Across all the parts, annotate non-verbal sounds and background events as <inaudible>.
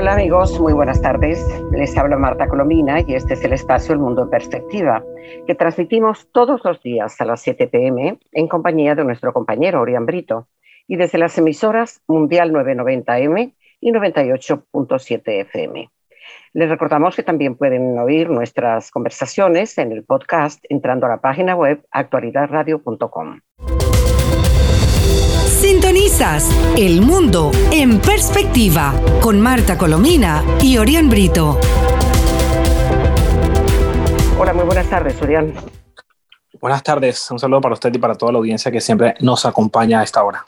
Hola amigos, muy buenas tardes. Les habla Marta Colomina y este es el espacio El Mundo en Perspectiva, que transmitimos todos los días a las 7 pm en compañía de nuestro compañero Orián Brito y desde las emisoras Mundial 990M y 98.7 FM. Les recordamos que también pueden oír nuestras conversaciones en el podcast entrando a la página web actualidadradio.com. Sintonizas El Mundo en Perspectiva con Marta Colomina y Orián Brito. Hola, muy buenas tardes, Orián. Buenas tardes, un saludo para usted y para toda la audiencia que siempre nos acompaña a esta hora.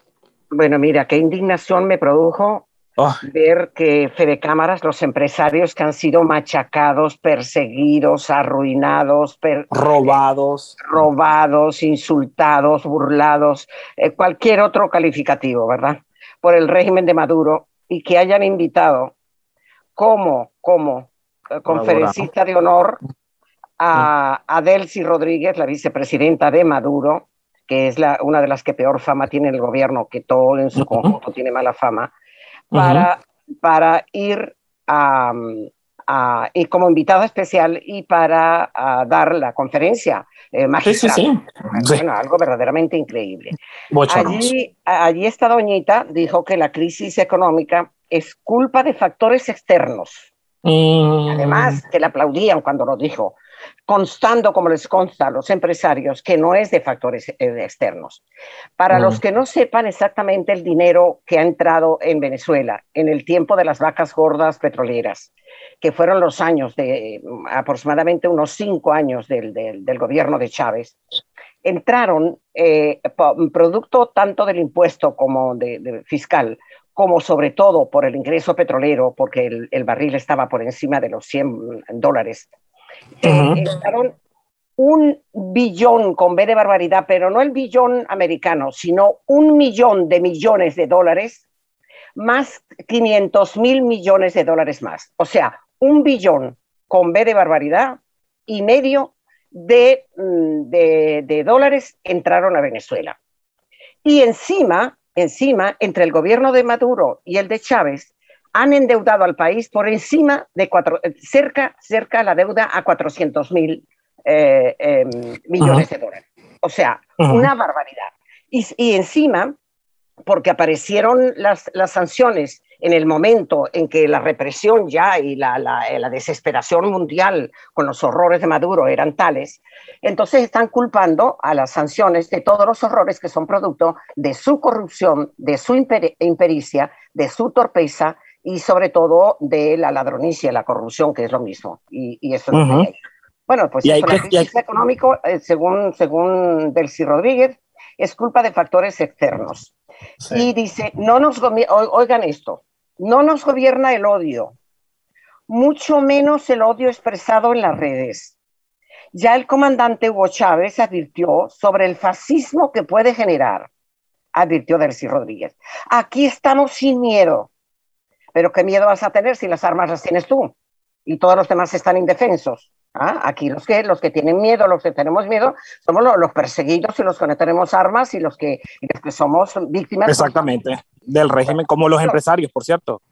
Bueno, mira, qué indignación me produjo Oh. Ver que Fede Cámaras, los empresarios que han sido machacados, perseguidos, arruinados, robados, robados, insultados, burlados, eh, cualquier otro calificativo, ¿verdad? Por el régimen de Maduro y que hayan invitado como, como eh, conferencista de honor a, a Delcy Rodríguez, la vicepresidenta de Maduro, que es la, una de las que peor fama tiene el gobierno, que todo en su conjunto tiene mala fama para, para ir a, y como invitada especial y para dar la conferencia eh, magistral. Sí, sí, bueno, algo verdaderamente increíble. Allí, allí esta doñita dijo que la crisis económica es culpa de factores externos. Mm. Además, que le aplaudían cuando lo dijo constando, como les consta a los empresarios, que no es de factores eh, externos. Para los mm. que no sepan exactamente el dinero que ha entrado en Venezuela en el tiempo de las vacas gordas petroleras, que fueron los años de mm, aproximadamente unos cinco años del, gobierno de Chávez, entraron eh, producto tanto del impuesto como de, fiscal, como sobre todo por el ingreso petrolero, porque el, el, barril estaba por encima de los 100 dólares entraron un billón con B de barbaridad, pero no el billón americano, sino un millón de millones de dólares, más 500 mil millones de dólares más. O sea, un billón con B de barbaridad y medio de, mm, de, de dólares entraron a Venezuela. Y encima, encima, entre el gobierno de Maduro y el de Chávez, han endeudado al país por encima de cuatro, cerca, cerca la deuda a 400 mil eh, em, millones de dólares. O sea, una barbaridad. Y, y, encima, porque aparecieron las, las, sanciones en el momento en que la represión ya y la, la, la, desesperación mundial con los horrores de Maduro eran tales, entonces están culpando a las sanciones de todos los horrores que son producto de su corrupción, de su impericia, de su torpeza y sobre todo de la ladronicia, la corrupción, que es lo mismo. Y, y eso Bueno, pues el crisis económico, eh, según, según Delcy Rodríguez, es culpa de factores externos. Y dice, no nos oigan esto, no nos gobierna el odio, mucho menos el odio expresado en las redes. Ya el comandante Hugo Chávez advirtió sobre el fascismo que puede generar, advirtió Delcy Rodríguez. Aquí estamos sin miedo, pero ¿qué miedo vas a tener si las armas las tienes tú? Y todos los demás están indefensos. ¿Ah? Aquí los que, los que tienen miedo, los que tenemos miedo, somos los, perseguidos y los que no tenemos armas y los que, que somos víctimas. Exactamente, del régimen, como los empresarios, por cierto. <laughs>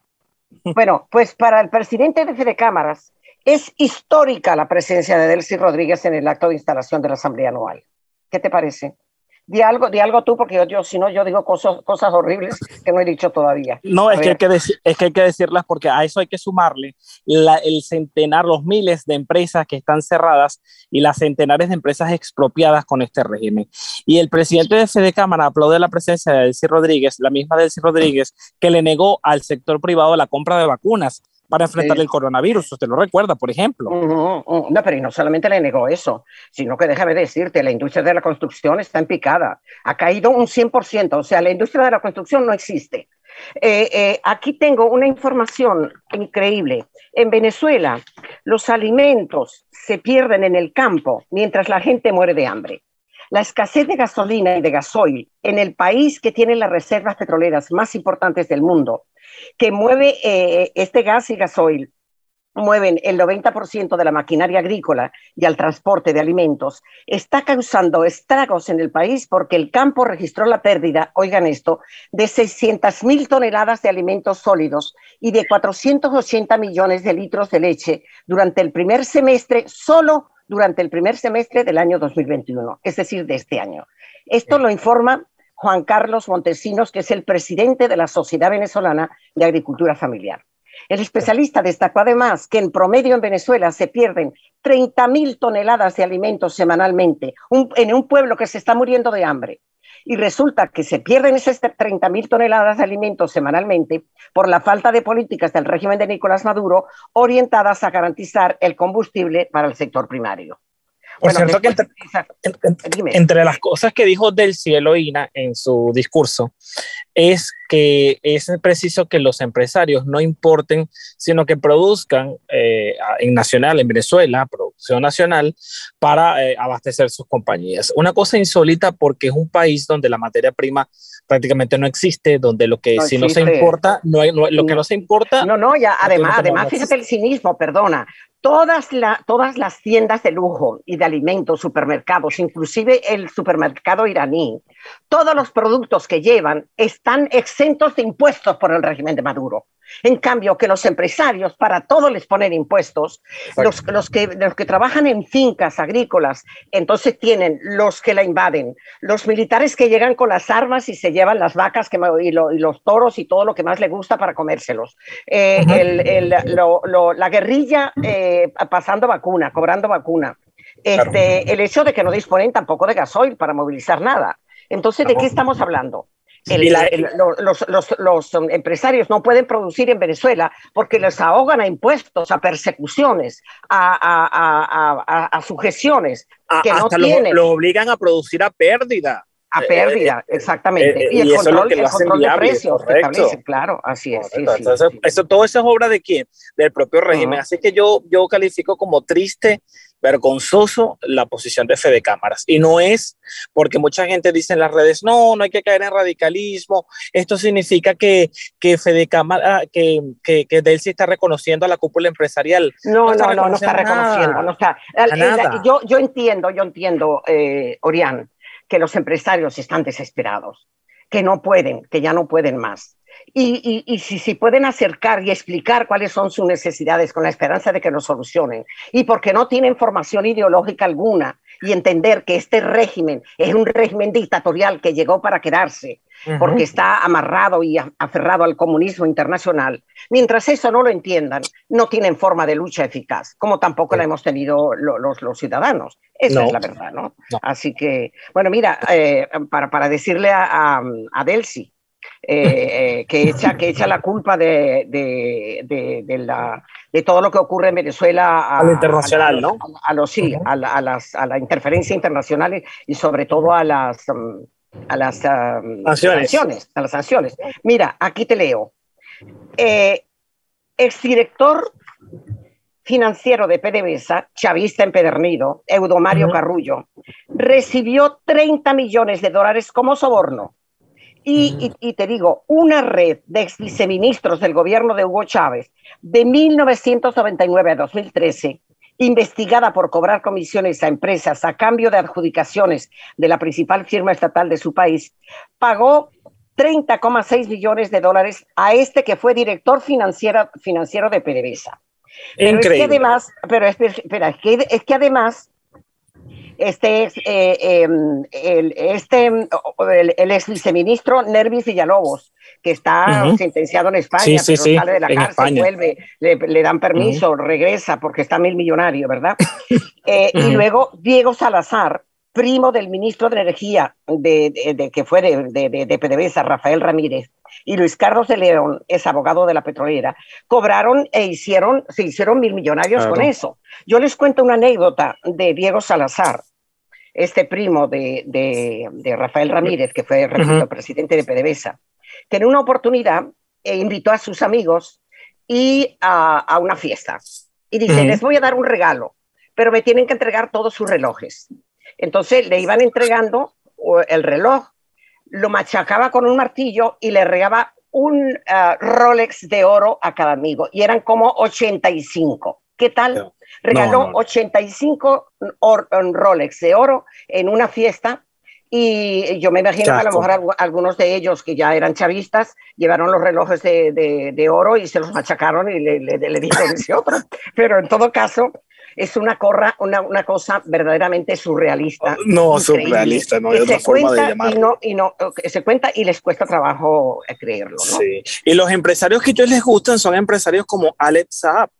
Bueno, pues para el presidente de Fede Cámaras es histórica la presencia de Delcy Rodríguez en el acto de instalación de la Asamblea Anual. ¿Qué te parece? Di algo, di algo tú, porque yo, si no, yo digo cosas, cosas horribles que no he dicho todavía. No, es que hay que, es que hay que decirlas porque a eso hay que sumarle el centenar, los miles de empresas que están cerradas y las centenares de empresas expropiadas con este régimen. Y el presidente de Fede Cámara aplaude la presencia de Delcy Rodríguez, la misma Delcy Rodríguez, que le negó al sector privado la compra de vacunas para enfrentar el coronavirus. Usted lo recuerda, por ejemplo. No, pero y no solamente le negó eso, sino que déjame decirte, la industria de la construcción está en picada. Ha caído un 100%, o sea, la industria de la construcción no existe. Eh, eh, aquí tengo una información increíble. En Venezuela, los alimentos se pierden en el campo mientras la gente muere de hambre. La escasez de gasolina y de gasoil en el país que tiene las reservas petroleras más importantes del mundo, que mueve eh, este gas y gasoil. Mueven el 90% de la maquinaria agrícola y al transporte de alimentos, está causando estragos en el país porque el campo registró la pérdida, oigan esto, de 600.000 toneladas de alimentos sólidos y de 480 millones de litros de leche durante el primer semestre, solo durante el primer semestre del año 2021, es decir, de este año. Esto lo informa Juan Carlos Montesinos, que es el presidente de la Sociedad Venezolana de Agricultura Familiar. El especialista destacó además que en promedio en Venezuela se pierden 30.000 toneladas de alimentos semanalmente en un pueblo que se está muriendo de hambre. Y resulta que se pierden esas 30.000 toneladas de alimentos semanalmente por la falta de políticas del régimen de Nicolás Maduro orientadas a garantizar el combustible para el sector primario. Por cierto, que entre, las cosas que dijo Del Cielo Ina en su discurso es que es preciso que los empresarios no importen, sino que produzcan eh, en nacional, en Venezuela, producción nacional, para eh, abastecer sus compañías. Una cosa insólita porque es un país donde la materia prima prácticamente no existe, donde lo que si no se importa, no, hay, lo que no se importa. No, no, ya, además, además, fíjate el cinismo, perdona. Todas, la, todas las tiendas de lujo y de alimentos, supermercados, inclusive el supermercado iraní, todos los productos que llevan están exentos de impuestos por el régimen de Maduro. En cambio, que los empresarios para todo les ponen impuestos, los, los, que, los que trabajan en fincas agrícolas, entonces tienen los que la invaden, los militares que llegan con las armas y se llevan las vacas que, y, los toros y todo lo que más le gusta para comérselos, eh, el, la guerrilla eh, pasando vacuna, cobrando vacuna. Este, El hecho de que no disponen tampoco de gasoil para movilizar nada. Entonces, ¿de qué estamos hablando? Los, empresarios no pueden producir en Venezuela porque les ahogan a impuestos, a persecuciones, a, sujeciones que no tienen. Lo, obligan a producir a pérdida. A pérdida, eh, eh, exactamente. Eh, y, el control, de precios claro, así es. Eso, todo eso es obra de quién? Del propio régimen. Así que yo, yo califico como triste vergonzoso la posición de Fede Cámaras. Y no es porque mucha gente dice en las redes, no, no hay que caer en radicalismo. Esto significa que, que Fede Cámara, que, que, que Delcy está reconociendo a la cúpula empresarial. No, no, no, no, está reconociendo. No está. Yo, yo entiendo, yo entiendo, eh, Orián, que los empresarios están desesperados, que no pueden, que ya no pueden más y, si, si, pueden acercar y explicar cuáles son sus necesidades con la esperanza de que lo solucionen y porque no tienen formación ideológica alguna y entender que este régimen es un régimen dictatorial que llegó para quedarse porque está amarrado y aferrado al comunismo internacional. Mientras eso no lo entiendan, no tienen forma de lucha eficaz, como tampoco la hemos tenido los, los, ciudadanos. Esa es la verdad, ¿no? Así que, bueno, mira, eh, para, para, decirle a, a, a Delcy, eh, que, echa, que echa la culpa de, de, de, la, de todo lo que ocurre en Venezuela a, lo internacional, ¿no? A, los, sí, a, las, a la interferencia internacional y sobre todo a las, um, a las um, sanciones. A las sanciones. Mira, aquí te leo. Eh, exdirector financiero de PDVSA, chavista empedernido, Eudomario Carrullo, recibió 30 millones de dólares como soborno y, te digo, una red de ex viceministros del gobierno de Hugo Chávez de 1999 a 2013, investigada por cobrar comisiones a empresas a cambio de adjudicaciones de la principal firma estatal de su país, pagó 30,6 millones de dólares a este que fue director financiero, financiero de PDVSA. Pero es que además, pero espera, es que, es que además este es eh, em, el, este, el, ex viceministro Nervis Villalobos, que está sentenciado en España, pero sale de la cárcel, vuelve, le, dan permiso, regresa porque está mil millonario, ¿verdad? <laughs> Eh, y luego Diego Salazar, primo del ministro de Energía de, que fue de, de, PDVSA, Rafael Ramírez, y Luis Carlos de León es abogado de la petrolera, cobraron e hicieron, se hicieron mil millonarios con eso. Yo les cuento una anécdota de Diego Salazar, este primo de, de, Rafael Ramírez, que fue el presidente de PDVSA, que en una oportunidad eh, invitó a sus amigos y a, una fiesta. Y dice, les voy a dar un regalo, pero me tienen que entregar todos sus relojes. Entonces le iban entregando el reloj, lo machacaba con un martillo y le regaba un uh, Rolex de oro a cada amigo. Y eran como 85. ¿Qué tal? Regaló 85 Rolex de oro en una fiesta y yo me imagino que a lo mejor algunos de ellos que ya eran chavistas llevaron los relojes de, de, oro y se los machacaron y le, le, le dijeron ese otro. <laughs> Pero en todo caso, es una, corra, una, una cosa verdaderamente surrealista. No, surrealista, no hay otra forma de llamarlo. Y no, y no, se cuenta y les cuesta trabajo creerlo. ¿no? Sí. Y los empresarios que a ellos les gustan son empresarios como Alex Saab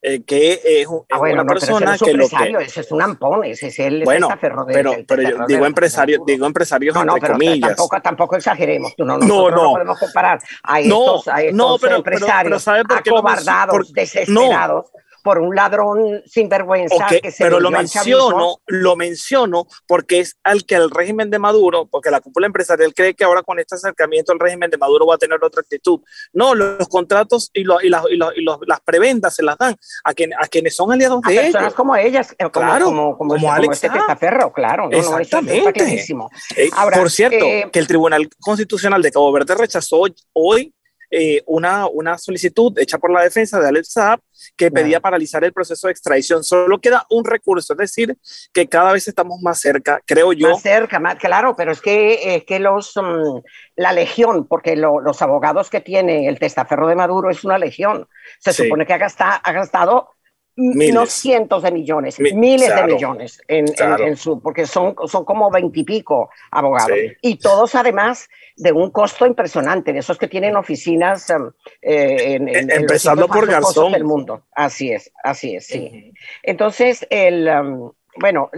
eh, que es, ah, una persona que lo que ese es un ampón, ese es el bueno, pero, pero yo digo empresario, digo empresarios no, no, entre comillas. Tampoco, tampoco exageremos, tú no, no, no, no. podemos comparar a estos, a estos pero, empresarios acobardados, desesperados por un ladrón sinvergüenza que se pero lo menciono, lo menciono porque es al que el régimen de Maduro, porque la cúpula empresarial cree que ahora con este acercamiento el régimen de Maduro va a tener otra actitud. No, los contratos y, y, las, y, las prebendas se las dan a, quien, a quienes son aliados de ellos. Personas como ellas, eh, como, claro, como, como, como, Alex este Perro, claro. No, Exactamente. No, eh, por cierto, eh, que el Tribunal Constitucional de Cabo Verde rechazó hoy eh, una, una solicitud hecha por la defensa de Alex Saab que pedía paralizar el proceso de extradición. Solo queda un recurso, es decir, que cada vez estamos más cerca, creo yo. Más cerca, más, claro, pero es que, es que los, mm, la legión, porque los abogados que tiene el testaferro de Maduro es una legión. Se supone que ha gastado, ha gastado no cientos de millones, miles de millones en, en, su, porque son, son como veintipico abogados. Y todos además de un costo impresionante, de esos que tienen oficinas um, eh, en, en, empezando por Garzón del mundo. Así es, así es, sí. Entonces, el, um, bueno,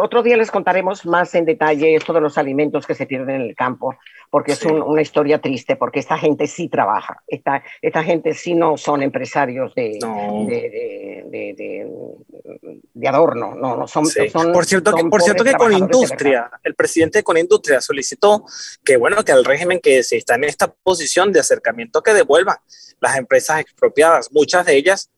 otro día les contaremos más en detalle esto de los alimentos que se pierden en el campo, porque es una historia triste, porque esta gente sí trabaja, esta, esta gente sí no son empresarios de, de, de, adorno, no, no son, Por cierto, que, por cierto que con industria, el presidente con industria solicitó que, bueno, que al régimen que se está en esta posición de acercamiento que devuelvan las empresas expropiadas, muchas de ellas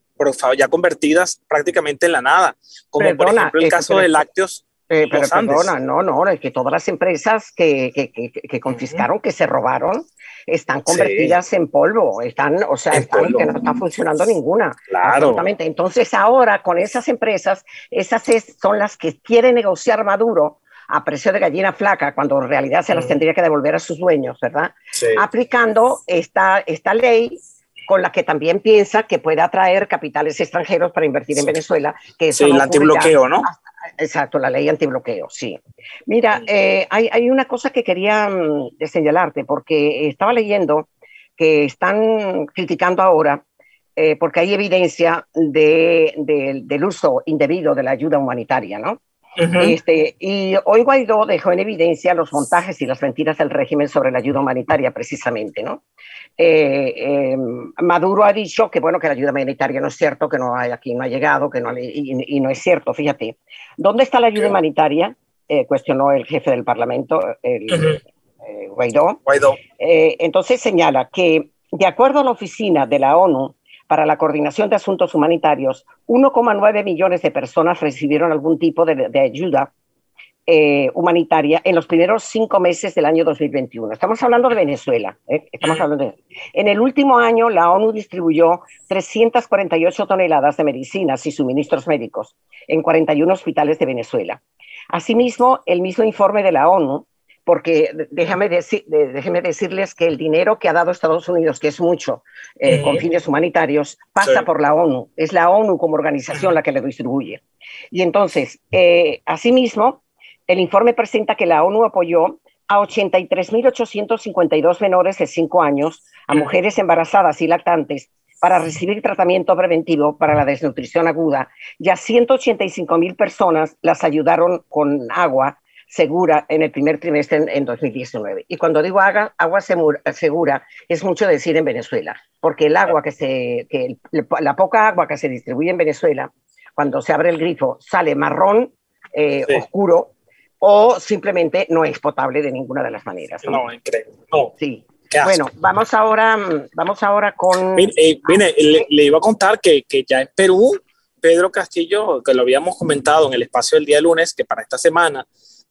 ya convertidas prácticamente en la nada, como por ejemplo el caso de lácteos. Eh, pero perdona, no, no, es que todas las empresas que, que, que, confiscaron, que se robaron, están convertidas en polvo, están, o sea, están, que no está funcionando ninguna. Claro. Entonces ahora con esas empresas, esas son las que quiere negociar Maduro a precio de gallina flaca, cuando en realidad se las tendría que devolver a sus dueños, ¿verdad? Aplicando esta, esta ley con la que también piensa que puede atraer capitales extranjeros para invertir en Venezuela. Que sí, el antibloqueo, ¿no? Exacto, la ley antibloqueo, sí. Mira, eh, hay, hay, una cosa que quería mm, señalarte, porque estaba leyendo que están criticando ahora, eh, porque hay evidencia de, del uso indebido de la ayuda humanitaria, ¿no? Este, y hoy Guaidó dejó en evidencia los montajes y las mentiras del régimen sobre la ayuda humanitaria, precisamente, ¿no? Eh, em, Maduro ha dicho que bueno que la ayuda humanitaria no es cierto, que no hay aquí no ha llegado, que no y, no es cierto. Fíjate, ¿dónde está la ayuda humanitaria? Eh, cuestionó el jefe del Parlamento, el, eh, Guaidó. Guaidó. entonces señala que de acuerdo a la oficina de la ONU para la coordinación de asuntos humanitarios, 1,9 millones de personas recibieron algún tipo de, ayuda eh, humanitaria en los primeros cinco meses del año 2021. Estamos hablando de Venezuela. ¿eh? En el último año, la ONU distribuyó 348 toneladas de medicinas y suministros médicos en 41 hospitales de Venezuela. Asimismo, el mismo informe de la ONU, porque déjame, déjeme decirles que el dinero que ha dado Estados Unidos, que es mucho, eh, con fines humanitarios, pasa por la ONU. Es la ONU como organización la que le distribuye. Y entonces, asimismo, el informe presenta que la ONU apoyó a 83.852 menores de 5 años, a mujeres embarazadas y lactantes, para recibir tratamiento preventivo para la desnutrición aguda. Y a 185.000 personas las ayudaron con agua segura en el primer trimestre en, 2019. Y cuando digo agua, agua segura, es mucho decir en Venezuela, porque el agua que se, que la poca agua que se distribuye en Venezuela, cuando se abre el grifo, sale marrón eh, oscuro o simplemente no es potable de ninguna de las maneras. No, increíble. No. Sí. Bueno, vamos ahora, vamos ahora con... Mire, eh, le, iba a contar que, que, ya en Perú Pedro Castillo, que lo habíamos comentado en el espacio del día lunes, que para esta semana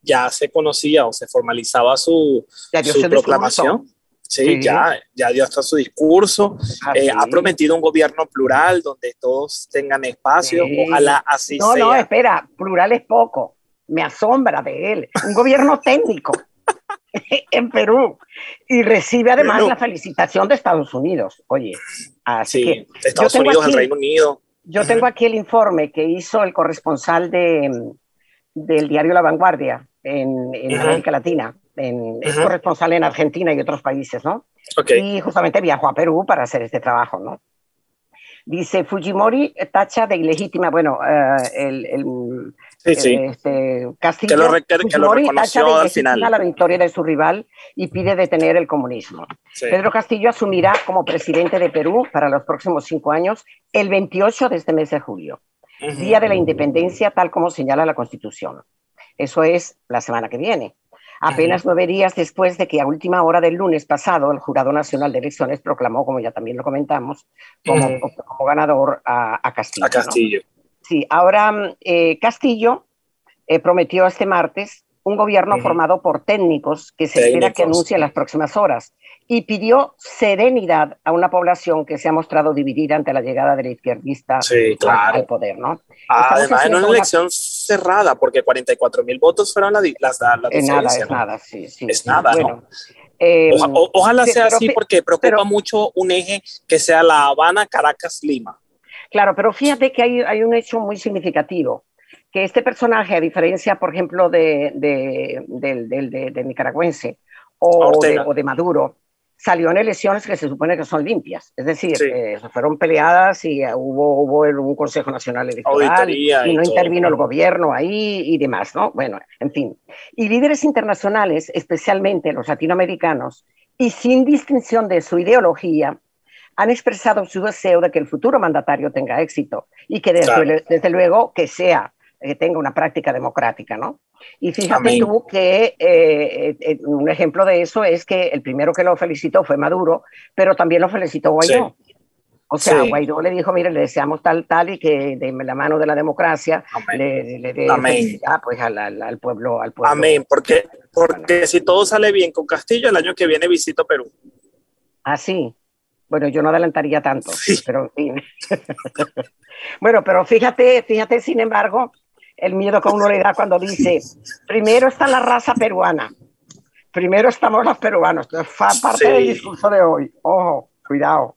ya se conocía o se formalizaba su, su proclamación. Sí, Ya, ya dio hasta su discurso. Eh, ha prometido un gobierno plural donde todos tengan espacio. Ojalá así sea. No, no, espera, plural es poco. Me asombra de él. Un gobierno <laughs> técnico <laughs> en Perú. Y recibe además la felicitación de Estados Unidos. Oye, así que. Estados Unidos, el Reino Unido. Yo tengo aquí el informe que hizo el corresponsal de, del diario La Vanguardia en, América Latina. En, Es corresponsal en Argentina y otros países, ¿no? Y justamente viajó a Perú para hacer este trabajo, ¿no? Dice Fujimori tacha de ilegítima, bueno, eh, el, el Este, Castillo, que lo, que lo reconoció al final. la victoria de su rival y pide detener el comunismo. Pedro Castillo asumirá como presidente de Perú para los próximos cinco años el 28 de este mes de julio, día de la independencia tal como señala la Constitución. Eso es la semana que viene. Apenas nueve días después de que a última hora del lunes pasado el Jurado Nacional de Elecciones proclamó, como ya también lo comentamos, como, ganador a, Castillo. A Castillo. Sí, ahora eh, Castillo eh, prometió este martes un gobierno formado por técnicos que se espera que anuncie en las próximas horas y pidió serenidad a una población que se ha mostrado dividida ante la llegada de la izquierdista al poder, ¿no? Además, en una elección cerrada, porque 44 mil votos fueron las la, Es nada, es nada, sí, sí. Es nada, ¿no? Em, ojalá sea así porque preocupa mucho un eje que sea La Habana, Caracas, Lima. Claro, pero fíjate que hay, hay un hecho muy significativo, que este personaje, a diferencia, por ejemplo, de, de, de, nicaragüense o de Maduro, salió en elecciones que se supone que son limpias, es decir, eh, fueron peleadas y eh, hubo, hubo un Consejo Nacional Electoral y, no intervino el gobierno ahí y demás, ¿no? Bueno, en fin. Y líderes internacionales, especialmente los latinoamericanos, y sin distinción de su ideología, han expresado su deseo de que el futuro mandatario tenga éxito y que desde, desde luego que sea, que tenga una práctica democrática, ¿no? Y fíjate tú que eh, eh, un ejemplo de eso es que el primero que lo felicitó fue Maduro, pero también lo felicitó Guaidó. O sea, Guaidó le dijo, mire, le deseamos tal, tal, y que de la mano de la democracia le, le dé pues, al, al, pueblo, al pueblo. Amén, porque, porque si todo sale bien con Castillo, el año que viene visito Perú. Ah, sí. Bueno, yo no adelantaría tanto, pero en fin. <laughs> bueno, pero fíjate, fíjate, sin embargo, el miedo que uno le da cuando dice, primero está la raza peruana, primero estamos los peruanos. Entonces, parte del discurso de hoy. Ojo, cuidado.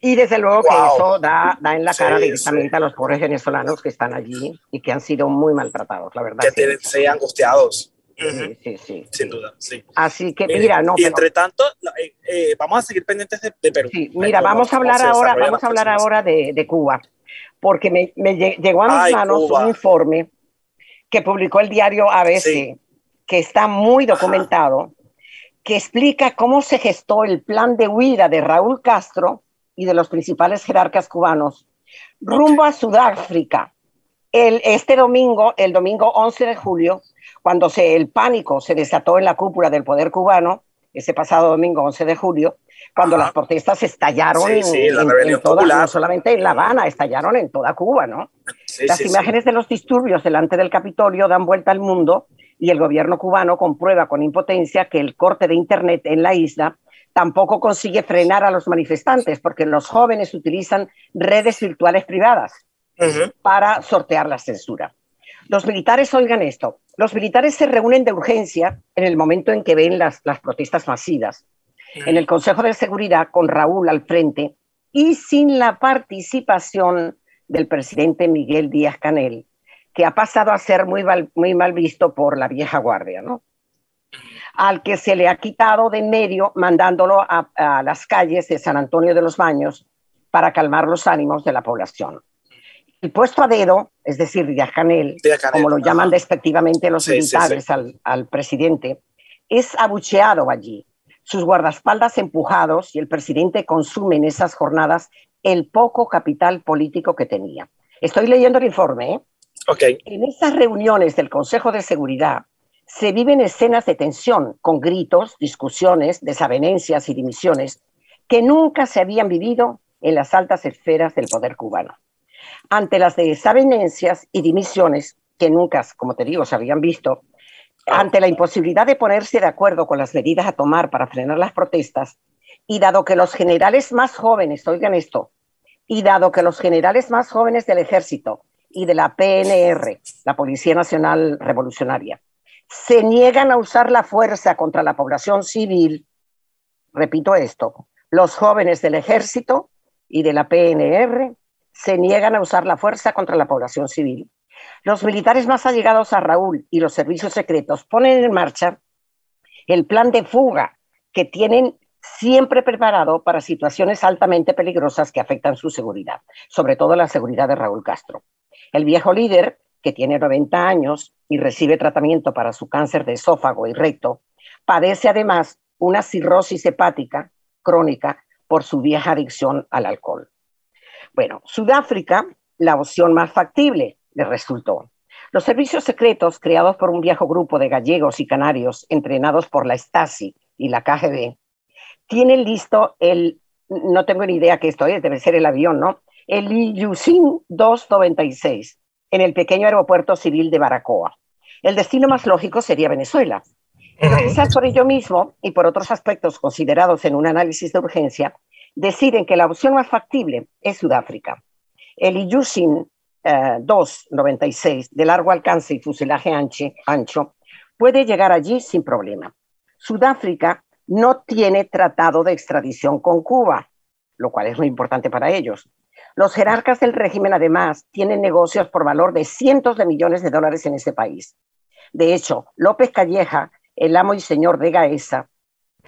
Y desde luego que eso da, da, en la cara directamente a los pobres venezolanos que están allí y que han sido muy maltratados, la verdad. Que se angustiados. Sí, sí, sí. Sin duda, sí. Así que mira, no. Y entre tanto, eh, eh, vamos a seguir pendientes de, Perú. Sí, mira, vamos a hablar ahora, vamos a hablar ahora de, de Cuba porque me, llegó a mis manos un informe que publicó el diario ABC, que está muy documentado, que explica cómo se gestó el plan de huida de Raúl Castro y de los principales jerarcas cubanos rumbo a Sudáfrica. El, este domingo, el domingo 11 de julio, cuando se, el pánico se desató en la cúpula del poder cubano, ese pasado domingo 11 de julio, cuando las protestas estallaron en, toda, no solamente en La Habana, estallaron en toda Cuba, ¿no? las imágenes de los disturbios delante del Capitolio dan vuelta al mundo y el gobierno cubano comprueba con impotencia que el corte de Internet en la isla tampoco consigue frenar a los manifestantes, porque los jóvenes utilizan redes virtuales privadas para sortear la censura. Los militares, oigan esto, los militares se reúnen de urgencia en el momento en que ven las, las protestas masivas en el Consejo de Seguridad con Raúl al frente y sin la participación del presidente Miguel Díaz Canel, que ha pasado a ser muy mal, muy mal visto por la vieja guardia, ¿no? Al que se le ha quitado de medio mandándolo a, las calles de San Antonio de los Baños para calmar los ánimos de la población. El puesto a dedo, es decir, Díaz Canel, como lo llaman despectivamente los militares Al, al presidente, es abucheado allí sus guardaespaldas empujados y el presidente consume en esas jornadas el poco capital político que tenía. Estoy leyendo el informe. ¿eh? Okay. En esas reuniones del Consejo de Seguridad se viven escenas de tensión con gritos, discusiones, desavenencias y dimisiones que nunca se habían vivido en las altas esferas del poder cubano. ante las desavenencias y dimisiones que nunca, como te digo, se habían visto, ante la imposibilidad de ponerse de acuerdo con las medidas a tomar para frenar las protestas, y dado que los generales más jóvenes, oigan esto, y dado que los generales más jóvenes del ejército y de la PNR, la Policía Nacional Revolucionaria, se niegan a usar la fuerza contra la población civil, repito esto, los jóvenes del ejército y de la PNR se niegan a usar la fuerza contra la población civil. Los militares más allegados a Raúl y los servicios secretos ponen en marcha el plan de fuga que tienen siempre preparado para situaciones altamente peligrosas que afectan su seguridad, sobre todo la seguridad de Raúl Castro. El viejo líder, que tiene 90 años y recibe tratamiento para su cáncer de esófago y recto, padece además una cirrosis hepática crónica por su vieja adicción al alcohol. Bueno, Sudáfrica, la opción más factible, le resultó. Los servicios secretos, creados por un viejo grupo de gallegos y canarios entrenados por la Stasi y la KGB, tienen listo el, no tengo ni idea qué esto es, debe ser el avión, ¿no? El Ilyushin 296 en el pequeño aeropuerto civil de Baracoa. El destino más lógico sería Venezuela. Pero quizás por ello mismo y por otros aspectos considerados en un análisis de urgencia, deciden que la opción más factible es Sudáfrica. El Ilyushin 296 de largo alcance y fuselaje ancho puede llegar allí sin problema. Sudáfrica no tiene tratado de extradición con Cuba, lo cual es muy importante para ellos. Los jerarcas del régimen, además, tienen negocios por valor de cientos de millones de dólares en ese país. De hecho, López Calleja, el amo y señor de Gaesa,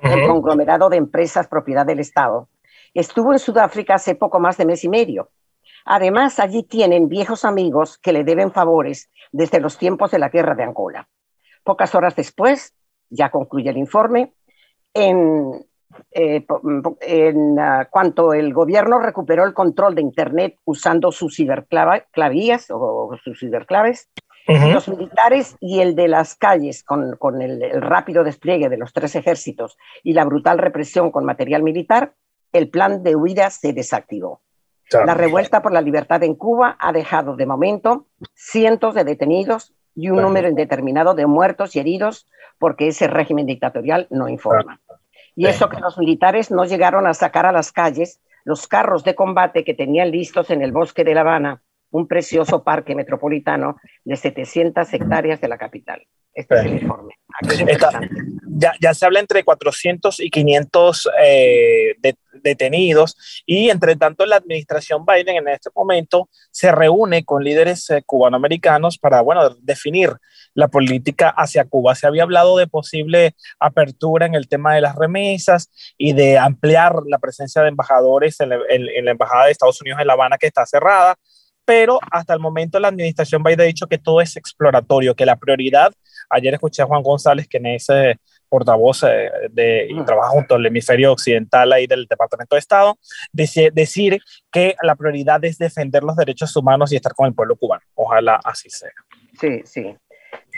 el conglomerado de empresas propiedad del Estado, estuvo en Sudáfrica hace poco más de mes y medio. Además, allí tienen viejos amigos que le deben favores desde los tiempos de la guerra de Angola. Pocas horas después, ya concluye el informe, en, eh, en uh, cuanto el gobierno recuperó el control de Internet usando sus ciberclavías o sus ciberclaves, los militares y el de las calles con, con el, el, rápido despliegue de los tres ejércitos y la brutal represión con material militar, el plan de huida se desactivó. La revuelta por la libertad en Cuba ha dejado de momento cientos de detenidos y un número indeterminado de muertos y heridos porque ese régimen dictatorial no informa. Y eso que los militares no llegaron a sacar a las calles los carros de combate que tenían listos en el bosque de La Habana, un precioso parque metropolitano de 700 hectáreas de la capital. Este es el informe. ya, ya, se habla entre 400 y 500 eh, de, detenidos y entre tanto la administración Biden en este momento se reúne con líderes eh, cubanoamericanos para, bueno, definir la política hacia Cuba. Se había hablado de posible apertura en el tema de las remesas y de ampliar la presencia de embajadores en la, en la Embajada de Estados Unidos en La Habana que está cerrada pero hasta el momento la administración Biden ha dicho que todo es exploratorio, que la prioridad, ayer escuché a Juan González, quien es eh, portavoz eh, de, y trabaja junto al hemisferio occidental ahí del Departamento de Estado, decir, decir que la prioridad es defender los derechos humanos y estar con el pueblo cubano. Ojalá así sea. Sí, sí.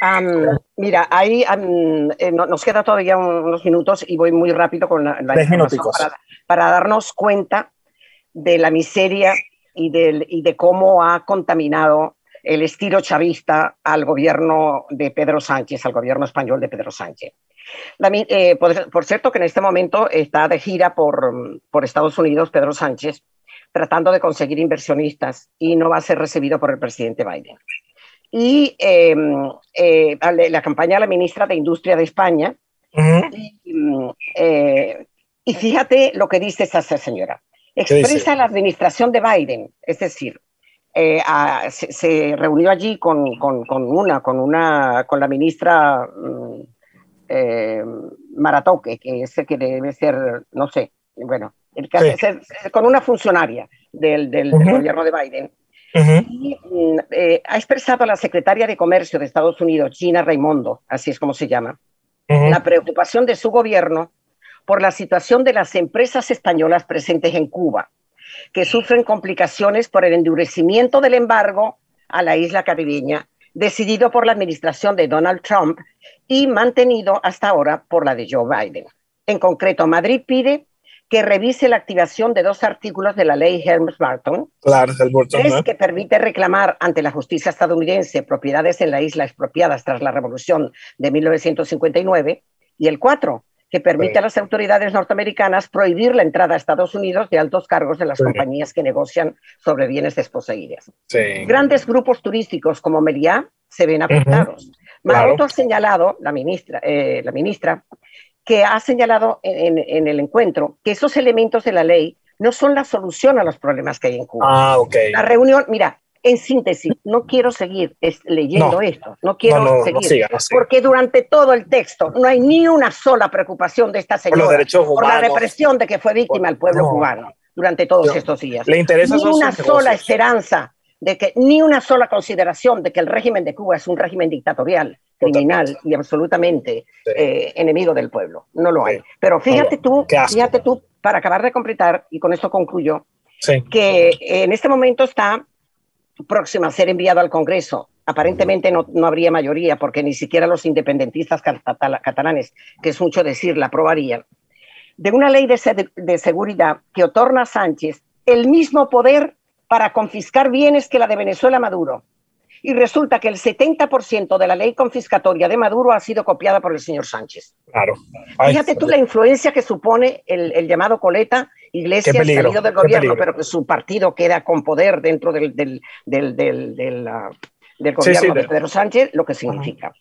Um, mira, ahí um, eh, no, nos queda todavía unos minutos y voy muy rápido con la, la para, para darnos cuenta de la miseria y, del, y de cómo ha contaminado el estilo chavista al gobierno de Pedro Sánchez, al gobierno español de Pedro Sánchez. La, eh, por, por, cierto que en este momento está de gira por, por Estados Unidos Pedro Sánchez, tratando de conseguir inversionistas y no va a ser recibido por el presidente Biden. Y eh, eh, la campaña de la ministra de Industria de España. Uh -huh. y, eh, y, fíjate lo que dice esa señora expresa la administración de Biden, es decir, eh, a, se, se, reunió allí con, con, con, una, con una, con la ministra mm, eh, Maratoque, que es que debe ser, no sé, bueno, el sí. con una funcionaria del, del, uh -huh. del, gobierno de Biden. Uh -huh. y, mm, eh, ha expresado a la secretaria de Comercio de Estados Unidos, Gina Raimondo, así es como se llama, uh -huh. la preocupación de su gobierno por la situación de las empresas españolas presentes en Cuba, que sufren complicaciones por el endurecimiento del embargo a la isla caribeña, decidido por la administración de Donald Trump y mantenido hasta ahora por la de Joe Biden. En concreto, Madrid pide que revise la activación de dos artículos de la ley Helms-Burton. Claro, Es que permite reclamar ante la justicia estadounidense propiedades en la isla expropiadas tras la revolución de 1959. Y el cuatro, que permite a las autoridades norteamericanas prohibir la entrada a Estados Unidos de altos cargos de las compañías que negocian sobre bienes desposeídos. Grandes grupos turísticos como Meliá se ven afectados. Uh ha señalado, la ministra, eh, la ministra, que ha señalado en, en, el encuentro que esos elementos de la ley no son la solución a los problemas que hay en Cuba. Ah, ok. La reunión, mira, en síntesis, no quiero seguir leyendo esto, no quiero seguir, porque durante todo el texto no hay ni una sola preocupación de esta señora por, la represión de que fue víctima el pueblo cubano durante todos estos días. Le interesa ni una sola esperanza de que ni una sola consideración de que el régimen de Cuba es un régimen dictatorial, criminal y absolutamente eh, enemigo del pueblo. No lo hay. Pero fíjate tú, fíjate tú, para acabar de completar y con esto concluyo, que en este momento está próxima a ser enviado al Congreso. Aparentemente no, no habría mayoría porque ni siquiera los independentistas catalanes, que es mucho decir, la aprobarían. De una ley de, de seguridad que otorga a Sánchez el mismo poder para confiscar bienes que la de Venezuela Maduro. Y resulta que el 70% de la ley confiscatoria de Maduro ha sido copiada por el señor Sánchez. Claro. Fíjate tú la influencia que supone el, el llamado Coleta Iglesias salido del gobierno, pero que su partido queda con poder dentro del, del, del, del, del, gobierno de Pedro Sánchez, lo que significa.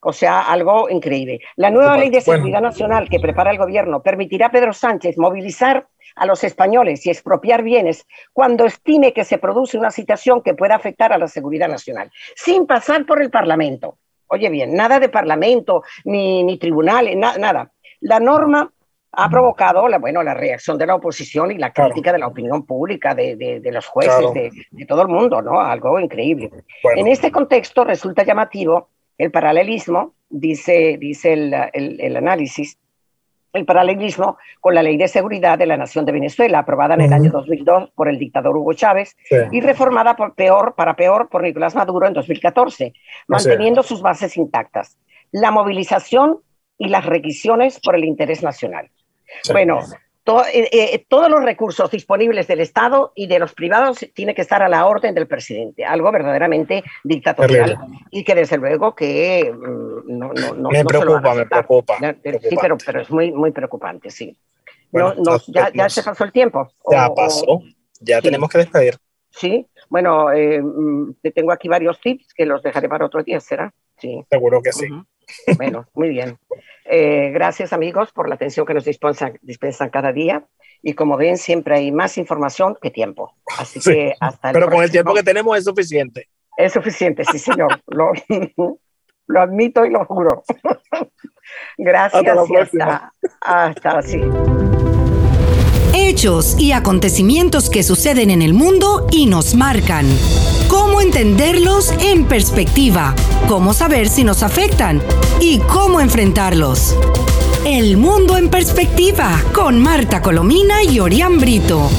O sea, algo increíble. La nueva ley de seguridad nacional que prepara el gobierno permitirá a Pedro Sánchez movilizar a los españoles y expropiar bienes cuando estime que se produce una situación que pueda afectar a la seguridad nacional, sin pasar por el Parlamento. Oye bien, nada de Parlamento, ni, ni tribunales, nada. La norma ha provocado la, bueno, la reacción de la oposición y la crítica de la opinión pública, de, de, los jueces, de, de, todo el mundo, ¿no? Algo increíble. En este contexto resulta llamativo el paralelismo, dice, dice el, el, el, análisis, el paralelismo con la Ley de Seguridad de la Nación de Venezuela, aprobada en el año 2002 por el dictador Hugo Chávez y reformada por peor, para peor por Nicolás Maduro en 2014, manteniendo sus bases intactas. La movilización y las requisiciones por el interés nacional. Bueno, eh, eh, todos los recursos disponibles del Estado y de los privados tiene que estar a la orden del presidente, algo verdaderamente dictatorial y que desde luego que mm, no, no, no me preocupa, me preocupa. Sí, pero, pero es muy, muy preocupante, sí. ya, ya se pasó el tiempo. Ya pasó, ya tenemos que despedir. Sí, bueno, eh, mm, tengo aquí varios tips que los dejaré para otro día, ¿será? Sí. Seguro que sí. Bueno, muy bien. Eh, gracias amigos por la atención que nos dispensan, dispensan, cada día. Y como ven, siempre hay más información que tiempo. Así que hasta el Pero con el tiempo que tenemos es suficiente. Es suficiente, sí, señor. <laughs> lo, <laughs> lo, admito y lo juro. <laughs> gracias hasta, hasta, así. Hechos y acontecimientos que suceden en el mundo y nos marcan cómo entenderlos en perspectiva, cómo saber si nos afectan y cómo enfrentarlos. El mundo en perspectiva con Marta Colomina y Orián Brito.